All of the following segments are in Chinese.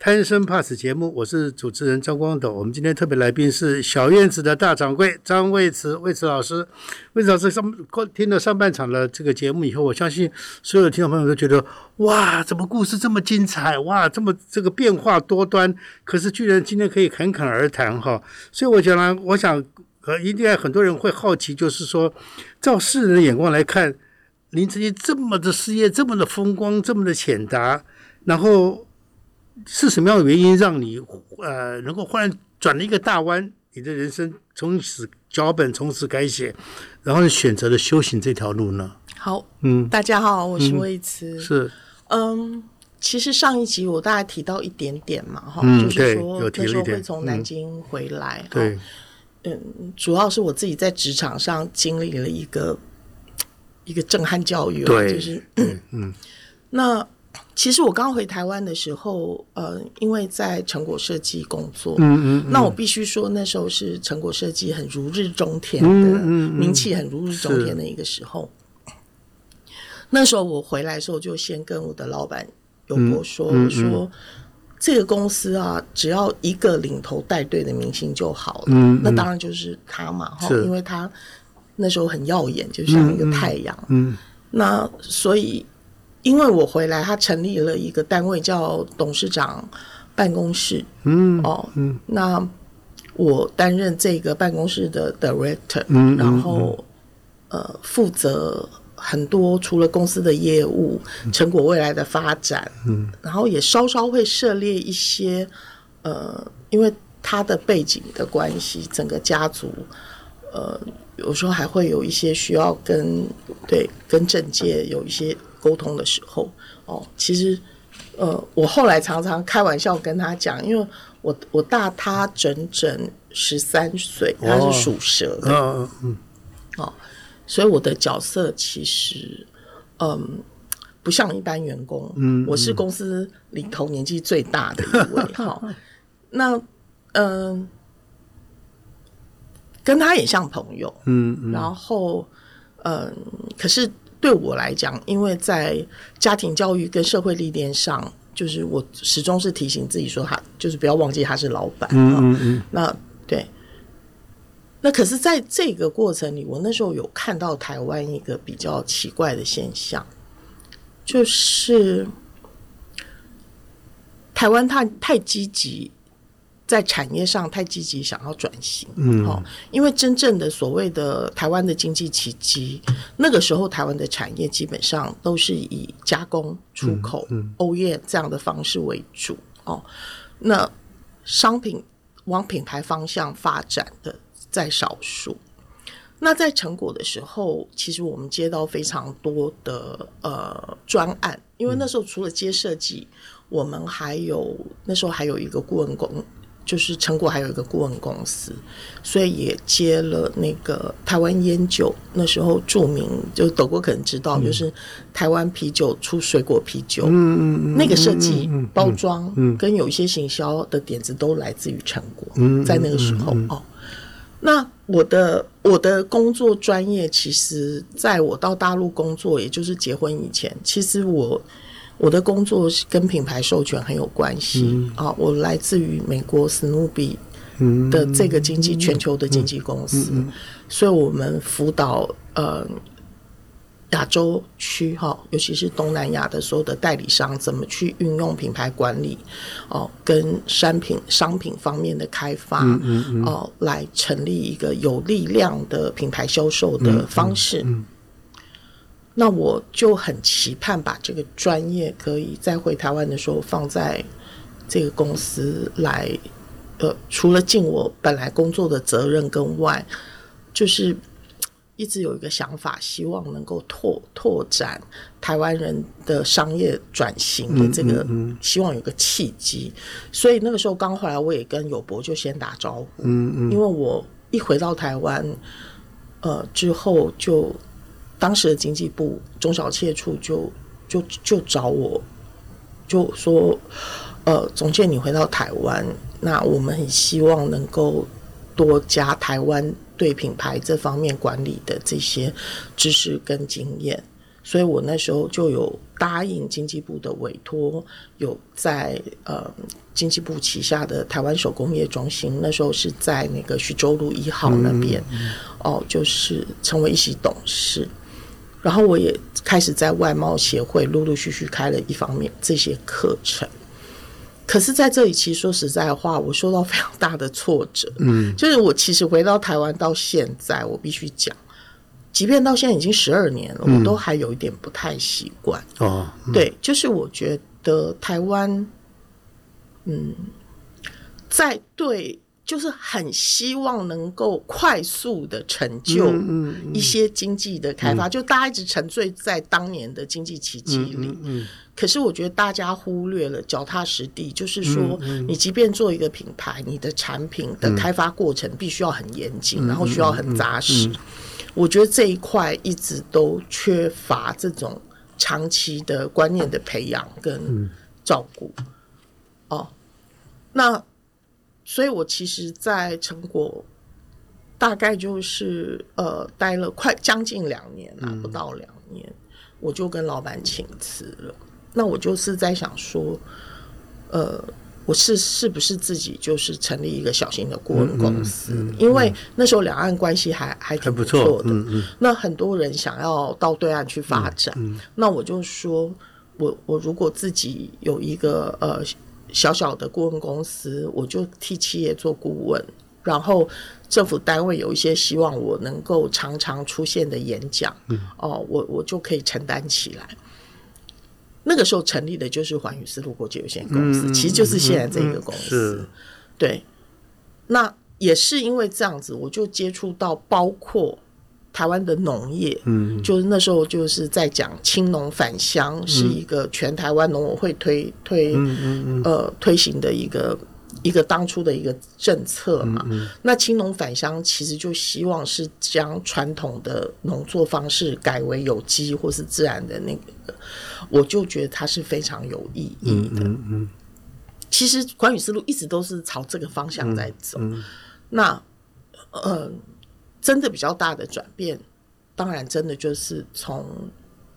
贪生怕死节目，我是主持人张光斗。我们今天特别来宾是小院子的大掌柜张卫慈，卫慈老师。卫慈老师上听了上半场的这个节目以后，我相信所有的听众朋友都觉得哇，怎么故事这么精彩？哇，这么这个变化多端。可是居然今天可以侃侃而谈哈，所以我讲呢，我想呃，一定很多人会好奇，就是说，照世人的眼光来看，林志杰这么的事业，这么的风光，这么的浅达，然后。是什么样的原因让你呃能够忽然转了一个大弯？你的人生从此脚本从此改写，然后选择了修行这条路呢？好，嗯，大家好，我是魏慈。是，嗯，其实上一集我大概提到一点点嘛，哈，就是说那时候会从南京回来，对，嗯，主要是我自己在职场上经历了一个一个震撼教育，对，就是嗯，那。其实我刚回台湾的时候，呃，因为在成果设计工作，嗯嗯，那我必须说那时候是成果设计很如日中天的，名气很如日中天的一个时候。那时候我回来的时候，就先跟我的老板有过说说，这个公司啊，只要一个领头带队的明星就好了。嗯，那当然就是他嘛，哈，因为他那时候很耀眼，就像一个太阳。嗯，那所以。因为我回来，他成立了一个单位叫董事长办公室。嗯，哦，嗯，那我担任这个办公室的 director，嗯，然后呃，负责很多除了公司的业务、成果未来的发展，嗯，然后也稍稍会涉猎一些，呃，因为他的背景的关系，整个家族，呃，有时候还会有一些需要跟对跟政界有一些。沟通的时候，哦，其实，呃，我后来常常开玩笑跟他讲，因为我我大他整整十三岁，他是属蛇的，嗯嗯，哦，所以我的角色其实，嗯，不像一般员工，嗯，我是公司里头年纪最大的一位，哈，那，嗯，跟他也像朋友，嗯，然后，嗯，可是。对我来讲，因为在家庭教育跟社会历练上，就是我始终是提醒自己说，他就是不要忘记他是老板。嗯嗯。那对，那可是在这个过程里，我那时候有看到台湾一个比较奇怪的现象，就是台湾太太积极。在产业上太积极，想要转型，嗯，好，因为真正的所谓的台湾的经济奇迹，那个时候台湾的产业基本上都是以加工、出口、欧业这样的方式为主，哦，那商品往品牌方向发展的在少数。那在成果的时候，其实我们接到非常多的呃专案，因为那时候除了接设计，我们还有那时候还有一个顾问公。就是成果还有一个顾问公司，所以也接了那个台湾烟酒。那时候著名，就德国可能知道，就是台湾啤酒出水果啤酒，嗯嗯嗯，那个设计包装跟有一些行销的点子都来自于成果。在那个时候哦，那我的我的工作专业，其实在我到大陆工作，也就是结婚以前，其实我。我的工作是跟品牌授权很有关系啊，我来自于美国史努比的这个经济全球的经纪公司，所以我们辅导呃亚洲区哈，尤其是东南亚的所有的代理商怎么去运用品牌管理哦，跟商品商品方面的开发哦，来成立一个有力量的品牌销售的方式。那我就很期盼把这个专业可以再回台湾的时候放在这个公司来，呃，除了尽我本来工作的责任跟外，就是一直有一个想法，希望能够拓拓展台湾人的商业转型的这个，希望有个契机。所以那个时候刚回来，我也跟友博就先打招呼，嗯嗯，因为我一回到台湾，呃，之后就当时的经济部中小企业处就就就找我，就说，呃，总监你回到台湾，那我们很希望能够多加台湾。对品牌这方面管理的这些知识跟经验，所以我那时候就有答应经济部的委托，有在呃经济部旗下的台湾手工业中心，那时候是在那个徐州路一号那边，哦，就是成为一席董事，然后我也开始在外贸协会陆陆续续开了一方面这些课程。可是，在这里，其实说实在话，我受到非常大的挫折。嗯，就是我其实回到台湾到现在，我必须讲，即便到现在已经十二年了，我都还有一点不太习惯。哦，对，就是我觉得台湾，嗯，在对，就是很希望能够快速的成就一些经济的开发，就大家一直沉醉在当年的经济奇迹里。嗯。可是我觉得大家忽略了脚踏实地，就是说，你即便做一个品牌，你的产品的开发过程必须要很严谨，然后需要很扎实。我觉得这一块一直都缺乏这种长期的观念的培养跟照顾。哦，那所以，我其实，在成果大概就是呃，待了快将近两年了，不到两年，我就跟老板请辞了。那我就是在想说，呃，我是是不是自己就是成立一个小型的顾问公司？因为那时候两岸关系还还挺不错的。那很多人想要到对岸去发展，那我就说，我我如果自己有一个呃小小的顾问公司，我就替企业做顾问，然后政府单位有一些希望我能够常常出现的演讲，哦，我我就可以承担起来。那个时候成立的就是环宇丝路国际有限公司，其实就是现在这一个公司。对，那也是因为这样子，我就接触到包括台湾的农业，嗯，就是那时候就是在讲青农返乡，是一个全台湾农委会推推呃推行的一个。一个当初的一个政策嘛，那青农返乡其实就希望是将传统的农作方式改为有机或是自然的那个，我就觉得它是非常有意义的。嗯其实管宇思路一直都是朝这个方向在走。那呃，真的比较大的转变，当然真的就是从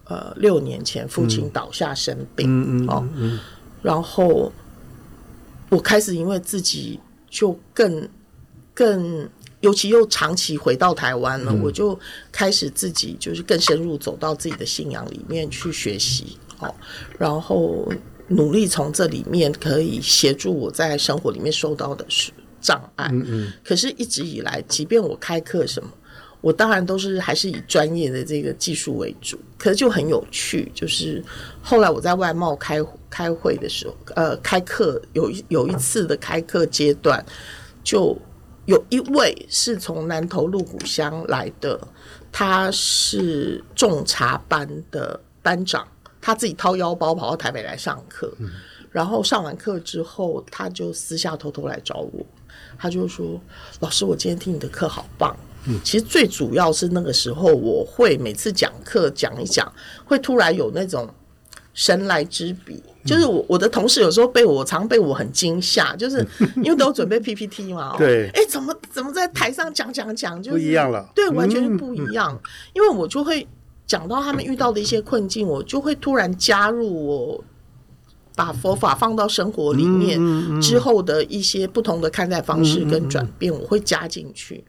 呃六年前父亲倒下生病哦，然后。我开始因为自己就更更，尤其又长期回到台湾了，我就开始自己就是更深入走到自己的信仰里面去学习，哦，然后努力从这里面可以协助我在生活里面受到的是障碍。嗯嗯。可是一直以来，即便我开课什么。我当然都是还是以专业的这个技术为主，可是就很有趣，就是后来我在外贸开开会的时候，呃，开课有一有一次的开课阶段，就有一位是从南投鹿谷乡来的，他是种茶班的班长，他自己掏腰包跑到台北来上课，然后上完课之后，他就私下偷偷来找我，他就说：“老师，我今天听你的课好棒。”嗯其实最主要是那个时候，我会每次讲课讲一讲，会突然有那种神来之笔。就是我我的同事有时候被我常被我很惊吓，就是 因为都准备 PPT 嘛。对。哎，怎么怎么在台上讲讲讲，就不一样了。对，完全是不一样。因为我就会讲到他们遇到的一些困境，我就会突然加入我把佛法放到生活里面之后的一些不同的看待方式跟转变，我会加进去。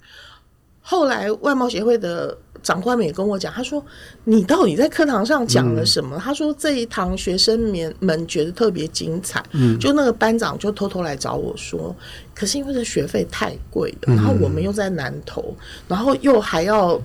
后来外贸协会的长官们也跟我讲，他说：“你到底在课堂上讲了什么？”他说：“这一堂学生们们觉得特别精彩。”嗯，就那个班长就偷偷来找我说：“可是因为这学费太贵了，然后我们又在南投，然后又还要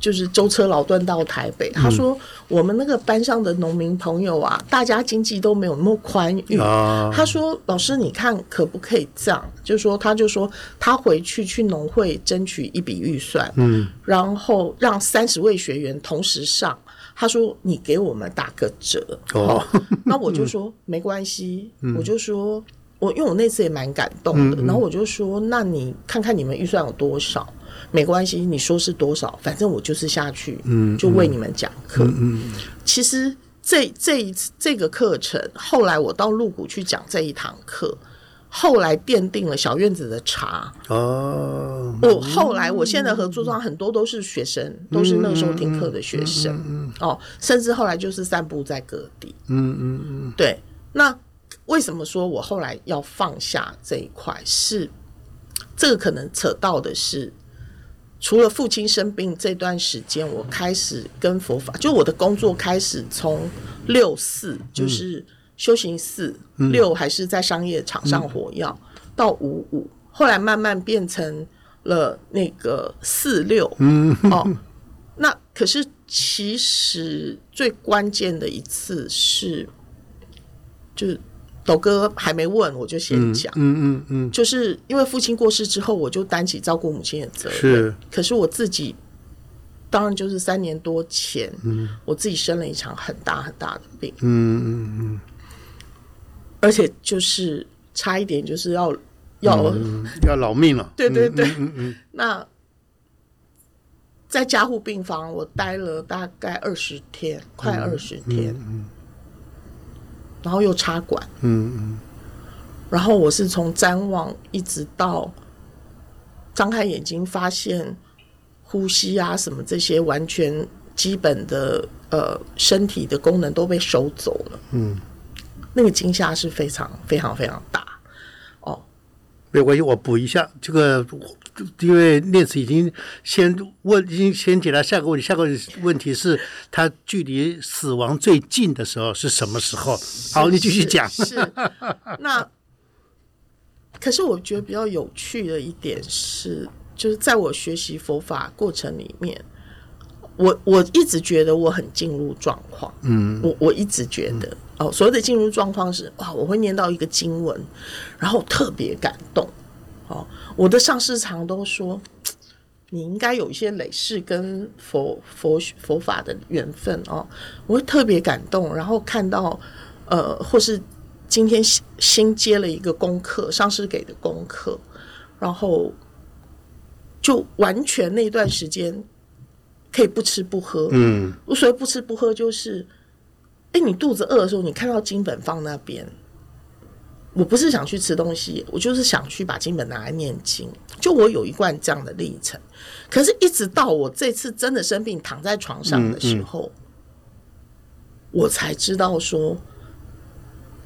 就是舟车劳顿到台北。他说我们那个班上的农民朋友啊，大家经济都没有那么宽裕。啊，他说：“老师，你看可不可以这样？就是说，他就说他回去去农会争取一笔预算，嗯，然后让三十位学员同时上。他说你给我们打个折。哦哦，那我就说没关系，我就说我因为我那次也蛮感动的，然后我就说那你看看你们预算有多少。”没关系，你说是多少，反正我就是下去，嗯就为你们讲课。嗯其实这这一次这个课程，后来我到鹿谷去讲这一堂课，后来奠定了小院子的茶。哦，我后来我现在合作上很多都是学生，都是那个时候听课的学生，哦，甚至后来就是散布在各地。嗯嗯嗯，对，那为什么说我后来要放下这一块？是这个可能扯到的是，除了父亲生病这段时间，我开始跟佛法，就我的工作开始从六四，就是修行四、六还是在商业场上火药，到五五，后来慢慢变成了那个四六，嗯，哦，那可是其实最关键的一次是，就是斗哥还没问我就先讲，嗯嗯嗯，就是因为父亲过世之后，我就担起照顾母亲的责任。是，可是我自己，当然就是三年多前，嗯。我自己生了一场很大很大的病，嗯嗯嗯。而且就是差一点就是要要，嗯，要老命了。对对对，嗯嗯。那在加护病房我待了大概二十天，快二十天，然后又插管，嗯嗯然后我是从瞻望一直到张开眼睛，发现呼吸啊什么这些完全基本的呃身体的功能都被收走了。嗯，那个惊吓是非常非常非常大。哦，没有关系，我补一下这个，因为念慈已经先问，已经先解答下个问题。下个问题是他距离死亡最近的时候是什么时候？好，你继续讲。是，是那可是我觉得比较有趣的一点是，就是在我学习佛法过程里面，我我一直觉得我很进入状况。嗯我我一直觉得、哦，所谓的进入状况是哇，我会念到一个经文，然后特别感动。哦，我的上师常都说，你应该有一些累世跟佛佛佛法的缘分哦，我会特别感动，然后看到呃，或是今天新新接了一个功课，上师给的功课，然后就完全那段时间可以不吃不喝，嗯。我所谓不吃不喝，就是，哎，你肚子饿的时候，你看到金本放那边，我不是想去吃东西，我就是想去把经本拿来念经。就我有一贯这样的历程，可是，一直到我这次真的生病躺在床上的时候，我才知道说，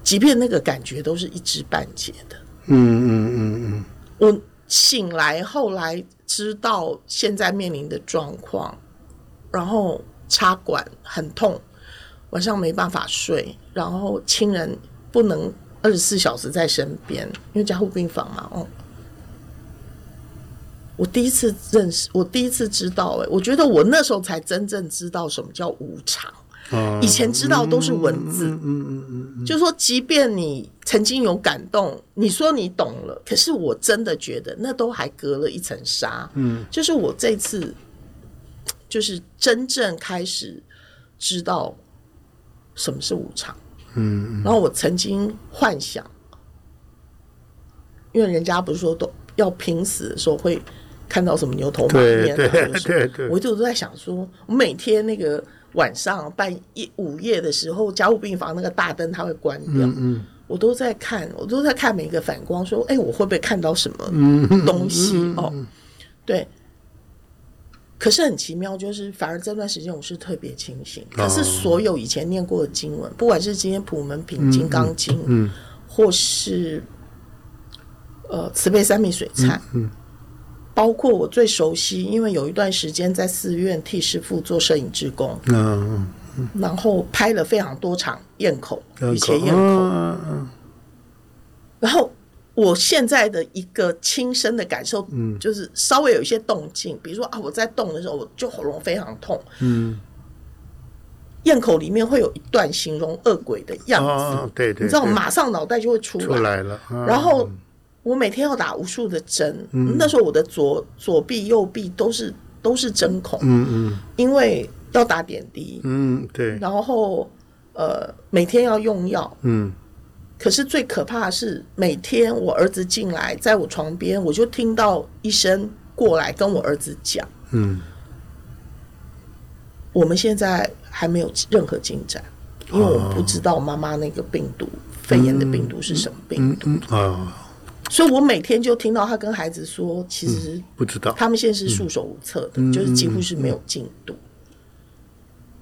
即便那个感觉都是一知半解的。嗯嗯嗯嗯我醒来，后来知道现在面临的状况，然后插管很痛，晚上没办法睡，然后亲人不能二十四小时在身边，因为加护病房嘛，哦。我第一次认识，我第一次知道、哎，我觉得我那时候才真正知道什么叫无常。哦以前知道都是文字，嗯嗯嗯就说，即便你曾经有感动，你说你懂了，可是我真的觉得那都还隔了一层纱。嗯，就是我这次，就是真正开始知道什么是无常。嗯然后我曾经幻想，因为人家不是说都要拼死的时候会看到什么牛头马面啊，对对对我一直都在想说，我每天那个晚上半夜午夜的时候，加护病房那个大灯它会关掉，嗯我都在看，我都在看每一个反光，说，哎、我会不会看到什么嗯东西？哦，对。可是很奇妙，就是反而这段时间我是特别清醒。可是所有以前念过的经文，不管是今天普门品、金刚经，嗯或是呃慈悲三昧水忏，嗯包括我最熟悉，因为有一段时间在寺院替师父做摄影志工，嗯然后拍了非常多场咽口、嗯，雨前咽口，嗯。然后我现在的一个亲身的感受，嗯，就是稍微有一些动静，比如说啊，我在动的时候，我就喉咙非常痛，嗯，咽口里面会有一段形容恶鬼的样子，哦，对对，你知道，对马上脑袋就会出出来了，啊。然后我每天要打无数的针，那时候我的左左臂、右臂都是都是针孔，嗯嗯。因为要打点滴，嗯，对，然后呃每天要用药。嗯可是最可怕的是，每天我儿子进来，在我床边，我就听到医生过来跟我儿子讲，嗯。我们现在还没有任何进展，因为我不知道妈妈那个病毒肺炎的病毒是什么病毒，嗯啊，所以我每天就听到他跟孩子说，其实不知道，他们现在是束手无策的，就是几乎是没有进度。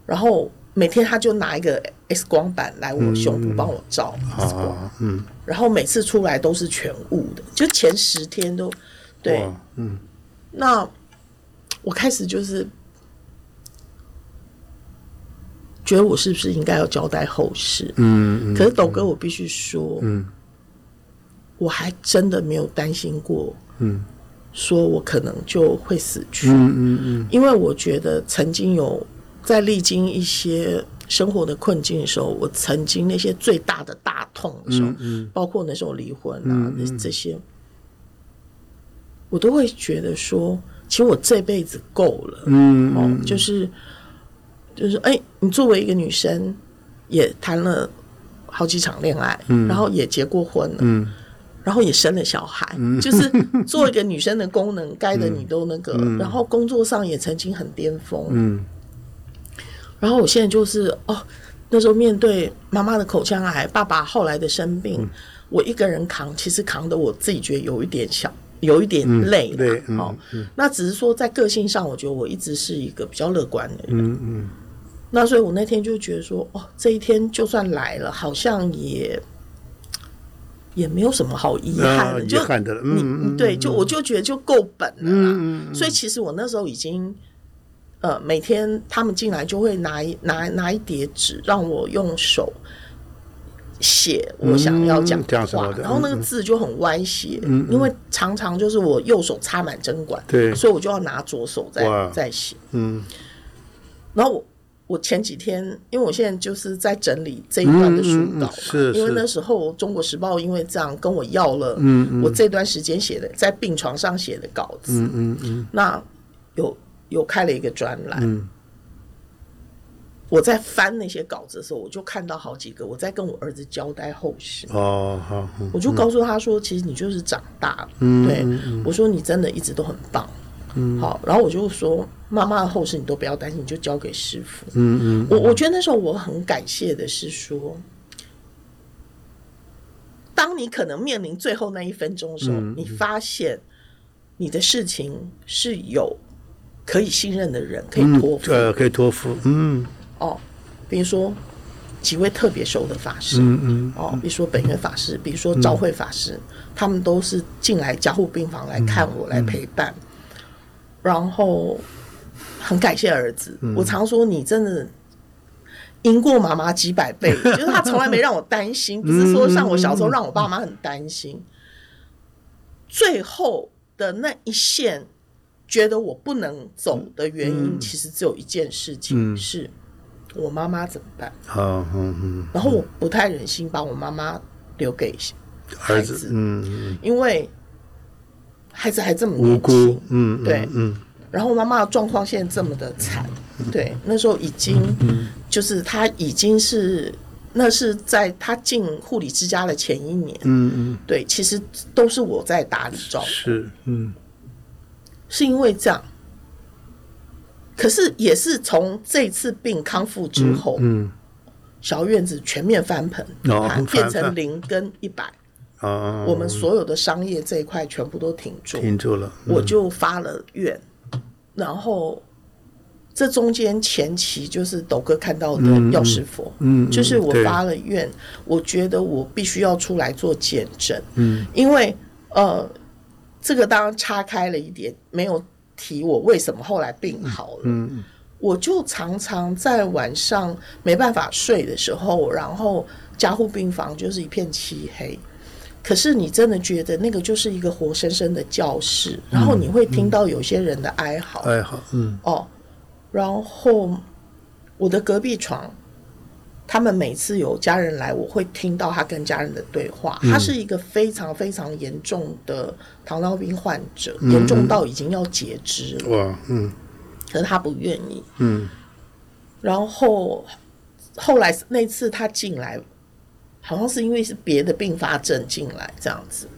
然后每天他就拿一个 X 光板来我胸部帮我照 X 光，啊，嗯，然后每次出来都是全雾的，就前十天都对。嗯。那我开始就是觉得我是不是应该要交代后事？嗯可是斗哥，我必须说，嗯。我还真的没有担心过，嗯。说我可能就会死去。嗯嗯嗯。因为我觉得曾经有在历经一些生活的困境的时候，我曾经那些最大的大痛的时候，包括那时候离婚啊，那这些，我都会觉得说，其实我这辈子够了。嗯哦，就是就是，哎、你作为一个女生，也谈了好几场恋爱，然后也结过婚了，嗯。然后也生了小孩，就是做一个女生的功能，该的你都那个，然后工作上也曾经很巅峰，嗯然后我现在就是哦，那时候面对妈妈的口腔癌，爸爸后来的生病，我一个人扛，其实扛的我自己觉得有一点小，有一点累啦累嗯哦，那只是说在个性上，我觉得我一直是一个比较乐观的人。嗯嗯那所以我那天就觉得说，哦，这一天就算来了，好像也也没有什么好遗憾的，啊就遗憾的了嗯你嗯对，就我就觉得就够本了啦。嗯。所以其实我那时候已经，呃，每天他们进来就会拿一拿拿一叠纸，让我用手写我想要讲的话，然后那个字就很歪斜，因为常常就是我右手插满针管，对。所以我就要拿左手在哇。在写。嗯。然后我我前几天，因为我现在就是在整理这一段的书嗯嗯嗯稿，是是。因为那时候《中国时报》因为这样跟我要了，嗯。我这段时间写的在病床上写的稿子，嗯嗯嗯。那有有开了一个专栏。嗯。我在翻那些稿子的时候，我就看到好几个，我在跟我儿子交代后事，哦好嗯我就告诉他说，其实你就是长大了，嗯对我说你真的一直都很棒，好，然后我就说妈妈的后事你都不要担心，你就交给师傅，嗯嗯我我觉得那时候我很感谢的是说，当你可能面临最后那一分钟的时候，嗯。你发现你的事情是有可以信任的人可以托付、呃可以托付嗯。哦，比如说几位特别熟的法师，嗯嗯哦，比如说本源法师，比如说昭慧法师，他们都是进来加护病房来看我，来陪伴。然后很感谢儿子，我常说你真的赢过妈妈几百倍，就是他从来没让我担心，不是说像我小时候让我爸妈很担心。最后的那一线，觉得我不能走的原因，其实只有一件事情，是我妈妈怎么办？然后我不太忍心把我妈妈留给孩子，因为孩子还这么无辜，嗯对。嗯。然后妈妈的状况现在这么的惨，对，那时候已经就是她已经是那是在她进护理之家的前一年，嗯嗯。对，其实都是我在打理照顾，是嗯是因为这样。可是也是从这次病康复之后，嗯小院子全面翻盆，变成零跟一百，哦我们所有的商业这一块全部都停住，停住了我就发了愿，然后这中间前期就是斗哥看到的药师佛，嗯嗯就是我对。发了愿，我觉得我必须要出来做见证，嗯。因为呃，这个当然岔开了一点，没有提我为什么后来病好了，嗯我就常常在晚上没办法睡的时候，然后加护病房就是一片漆黑，可是你真的觉得那个就是一个活生生的教室，然后你会听到有些人的哀嚎，哀嚎，嗯，哦，然后我的隔壁床，他们每次有家人来，我会听到他跟家人的对话。他是一个非常非常严重的糖尿病患者，严重到已经要截肢了。哇，嗯，可是他不愿意。嗯，然后后来那次他进来。好像是因为是别的并发症进来这样子，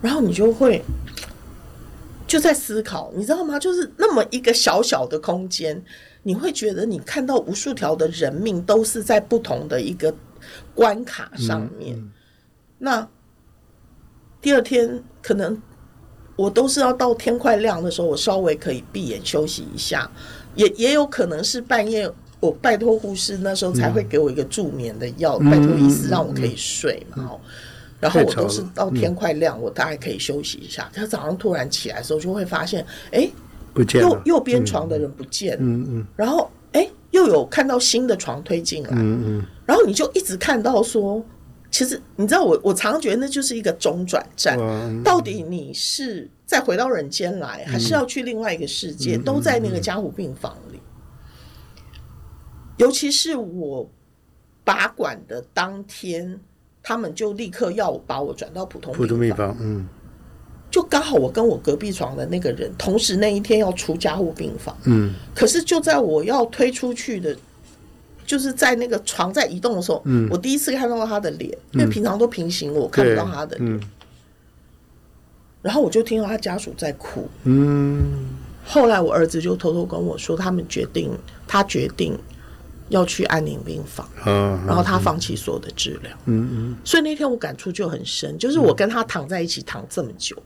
然后你就会就在思考，你知道吗？就是那么一个小小的空间，你会觉得你看到无数条的人命都是在不同的一个关卡上面。那第二天可能我都是要到天快亮的时候，我稍微可以闭眼休息一下，也也有可能是半夜。我拜托护士那时候才会给我一个助眠的药，拜托医师让我可以睡嘛。然后我都是到天快亮，我大概可以休息一下。他早上突然起来的时候，就会发现，哎，不见右右边床的人不见。嗯嗯。然后，哎，又有看到新的床推进来。嗯嗯。然后你就一直看到说，其实你知道，我我常常觉得那就是一个中转站。到底你是再回到人间来，还是要去另外一个世界？都在那个加护病房里。尤其是我拔管的当天，他们就立刻要把我转到普通普通病房。嗯，就刚好我跟我隔壁床的那个人，同时那一天要出加护病房。嗯，可是就在我要推出去的，就是在那个床在移动的时候，嗯，我第一次看到他的脸，因为平常都平行，我看不到他的脸。然后我就听到他家属在哭。嗯，后来我儿子就偷偷跟我说，他们决定，他决定。要去安宁病房，然后他放弃所有的治疗，嗯嗯，所以那天我感触就很深，就是我跟他躺在一起躺这么久，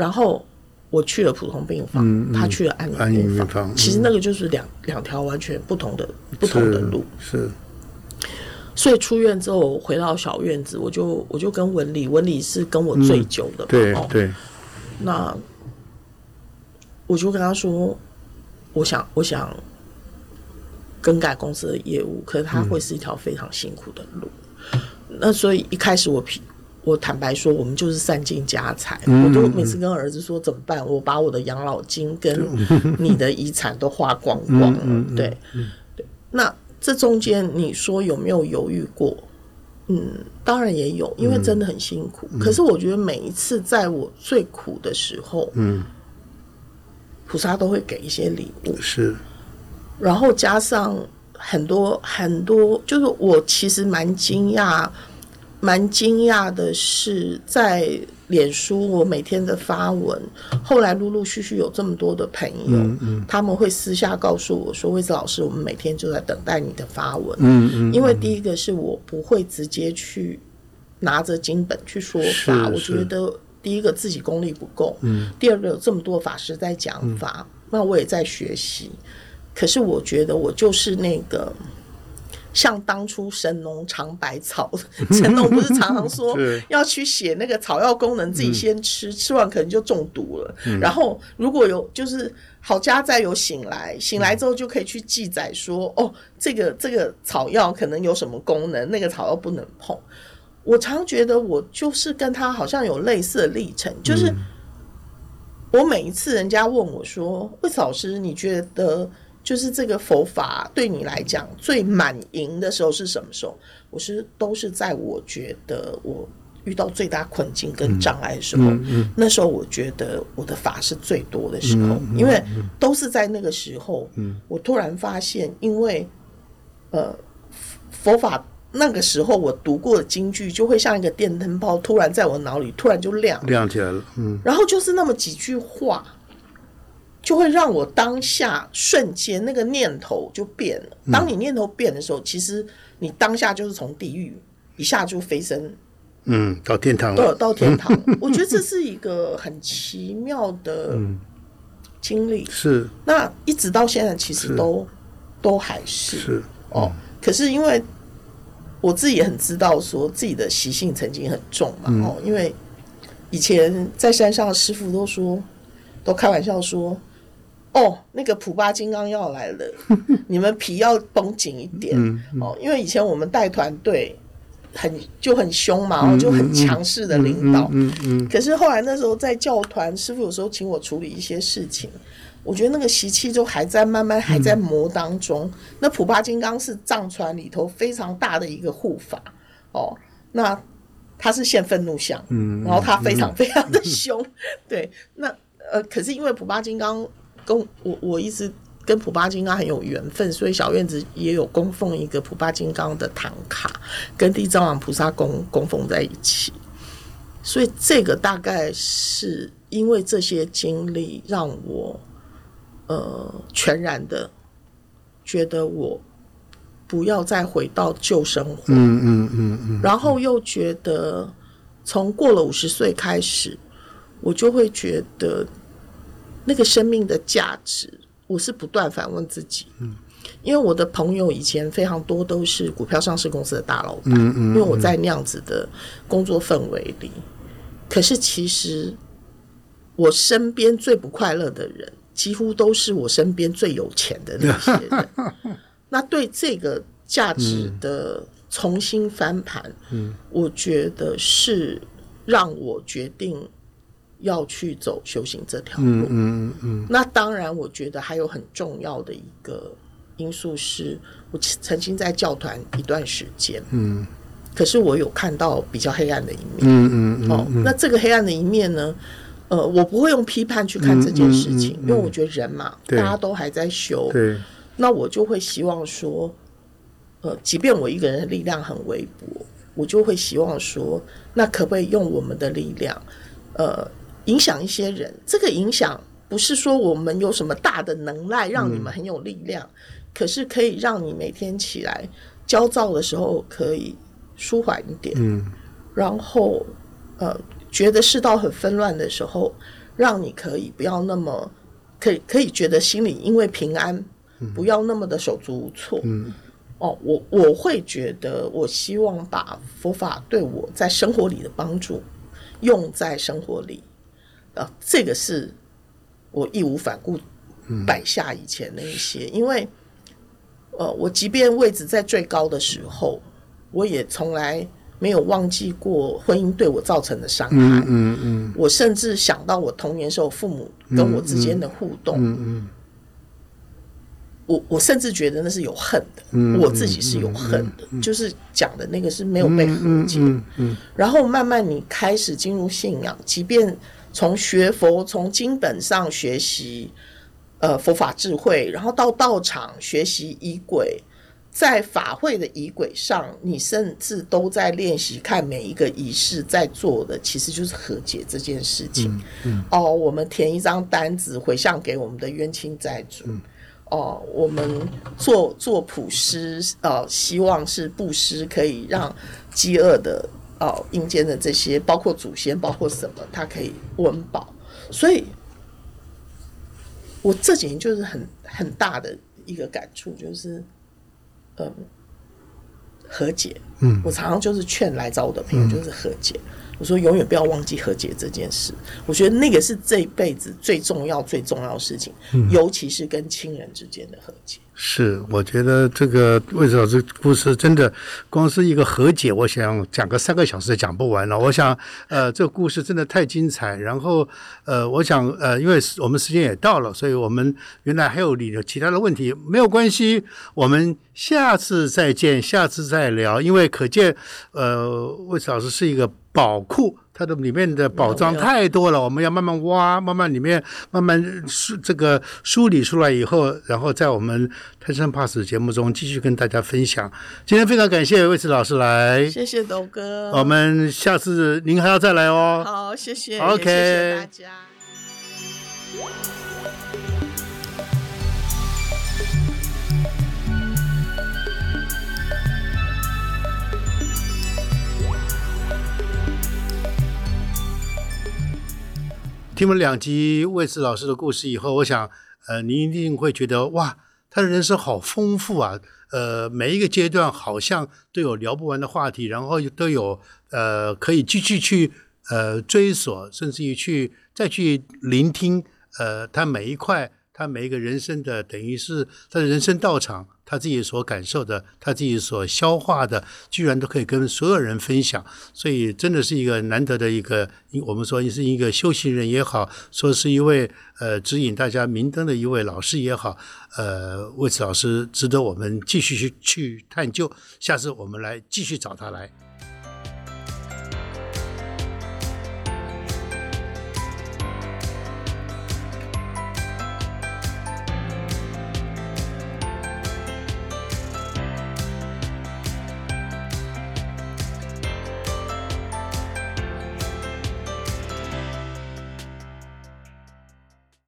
然后我去了普通病房，他去了安宁病房，其实那个就是两两条完全不同的不同的路，是。所以出院之后回到小院子，我就我就跟文理，文理是跟我最久的，对对，那我就跟他说，我想我想。更改公司的业务，可是它会是一条非常辛苦的路。那所以一开始我我坦白说，我们就是散尽家财。我都每次跟儿子说怎么办？我把我的养老金跟你的遗产都花光 光了。对对，那这中间你说有没有犹豫过？嗯，当然也有，因为真的很辛苦。可是我觉得每一次在我最苦的时候，嗯，菩萨都会给一些礼物。是。然后加上很多很多，就是我其实蛮惊讶，蛮惊讶的是，在脸书我每天的发文，后来陆陆续续有这么多的朋友，他们会私下告诉我说：“魏子老师，我们每天就在等待你的发文。”嗯嗯，因为第一个是我不会直接去拿着经本去说法，我觉得第一个自己功力不够，嗯，第二个有这么多法师在讲法，那我也在学习。可是我觉得我就是那个像当初神农尝百草，神农不是常常说 要去写那个草药功能，自己先吃，吃完可能就中毒了。然后如果有就是好家在有醒来，醒来之后就可以去记载说，哦，这个这个草药可能有什么功能，那个草药不能碰。我常觉得我就是跟他好像有类似的历程，就是我每一次人家问我说，魏老师，你觉得？就是这个佛法对你来讲最满盈的时候是什么时候？我是都是在我觉得我遇到最大困境跟障碍的时候，那时候我觉得我的法是最多的时候，因为都是在那个时候，我突然发现，因为呃佛法那个时候我读过的京剧就会像一个电灯泡，突然在我脑里突然就亮亮起来了，嗯，然后就是那么几句话。就会让我当下瞬间那个念头就变了。当你念头变的时候，其实你当下就是从地狱一下就飞升，嗯，到天堂了。到天堂，我觉得这是一个很奇妙的经历。是。那一直到现在，其实都都还是是哦。可是因为我自己也很知道，说自己的习性曾经很重嘛。哦，因为以前在山上，师傅都说，都开玩笑说。哦，那个普巴金刚要来了，你们皮要绷紧一点哦。因为以前我们带团队，很就很凶嘛，然后就很强势的领导。嗯嗯可是后来那时候在教团，师傅有时候请我处理一些事情，我觉得那个习气就还在慢慢还在磨当中。那普巴金刚是藏传里头非常大的一个护法哦，那他是现愤怒相，嗯，然后他非常非常的凶，对，那呃，可是因为普巴金刚跟我我一直跟普巴金刚很有缘分，所以小院子也有供奉一个普巴金刚的唐卡，跟地藏王菩萨供供奉在一起。所以这个大概是因为这些经历，让我呃全然的觉得我不要再回到旧生活，嗯嗯嗯嗯然后又觉得从过了五十岁开始，我就会觉得那个生命的价值，我是不断反问自己。嗯，因为我的朋友以前非常多都是股票上市公司的大老板，嗯嗯因为我在那样子的工作氛围里，可是其实我身边最不快乐的人，几乎都是我身边最有钱的那些人。那对这个价值的重新翻盘，嗯，我觉得是让我决定要去走修行这条路。嗯嗯嗯那当然，我觉得还有很重要的一个因素是，我曾经在教团一段时间，嗯可是我有看到比较黑暗的一面。嗯嗯哦，那这个黑暗的一面呢？呃，我不会用批判去看这件事情，嗯嗯嗯嗯因为我觉得人嘛，大家都还在修，对，那我就会希望说，呃，即便我一个人的力量很微薄，我就会希望说，那可不可以用我们的力量，呃，影响一些人？这个影响不是说我们有什么大的能耐让你们很有力量，可是可以让你每天起来焦躁的时候可以舒缓一点，嗯。然后呃，觉得世道很纷乱的时候，让你可以不要那么可以可以觉得心里因为平安，不要那么的手足无措。嗯。哦，我我会觉得，我希望把佛法对我在生活里的帮助用在生活里，啊，这个是我义无反顾摆下以前那一些，因为呃，我即便位置在最高的时候，我也从来没有忘记过婚姻对我造成的伤害。嗯嗯嗯我甚至想到我童年时候父母跟我之间的互动，嗯嗯我我甚至觉得那是有恨的，嗯我自己是有恨的，就是讲的那个是没有被和嗯解。嗯嗯然后慢慢你开始进入信仰，即便从学佛从经本上学习，呃佛法智慧，然后到道场学习仪轨，在法会的仪轨上，你甚至都在练习看每一个仪式在做的，其实就是和解这件事情。哦，我们填一张单子回向给我们的冤亲债主。哦，我们做做普施，呃，希望是布施可以让饥饿的哦阴间的这些，包括祖先，包括什么，他可以温饱。所以，我这几年就是很很大的一个感触，就是，嗯，和解。嗯我常常就是劝来找我的朋友，就是和解。我说永远不要忘记和解这件事。我觉得那个是这一辈子最重要、最重要的事情，尤其是跟亲人之间的和解。是，我觉得这个魏子老师故事真的光是一个和解，我想讲个三个小时也讲不完了。我想，呃，这个故事真的太精彩。然后，呃，我想，呃，因为我们时间也到了，所以我们原来还有你的其他的问题，没有关系，我们下次再见，下次再聊。因为可见，呃，魏老师是一个宝库。它的里面的宝藏太多了，我们要慢慢挖，慢慢里面慢慢梳这个梳理出来以后，然后在我们泰山 Pass 节目中继续跟大家分享。今天非常感谢魏慈老师来，谢谢董哥，我们下次您还要再来哦。好，谢谢 OK 谢谢大家。听了两集魏茨老师的故事以后，我想，呃，您一定会觉得哇，他的人生好丰富啊！呃，每一个阶段好像都有聊不完的话题，然后都有呃可以继续去呃追索，甚至于去再去聆听呃他每一块他每一个人生的等于是他的人生道场，他自己所感受的，他自己所消化的，居然都可以跟所有人分享，所以真的是一个难得的一个，我们说是一个修行人也好，说是一位呃指引大家明灯的一位老师也好，呃，魏慈老师值得我们继续去去探究，下次我们来继续找他来。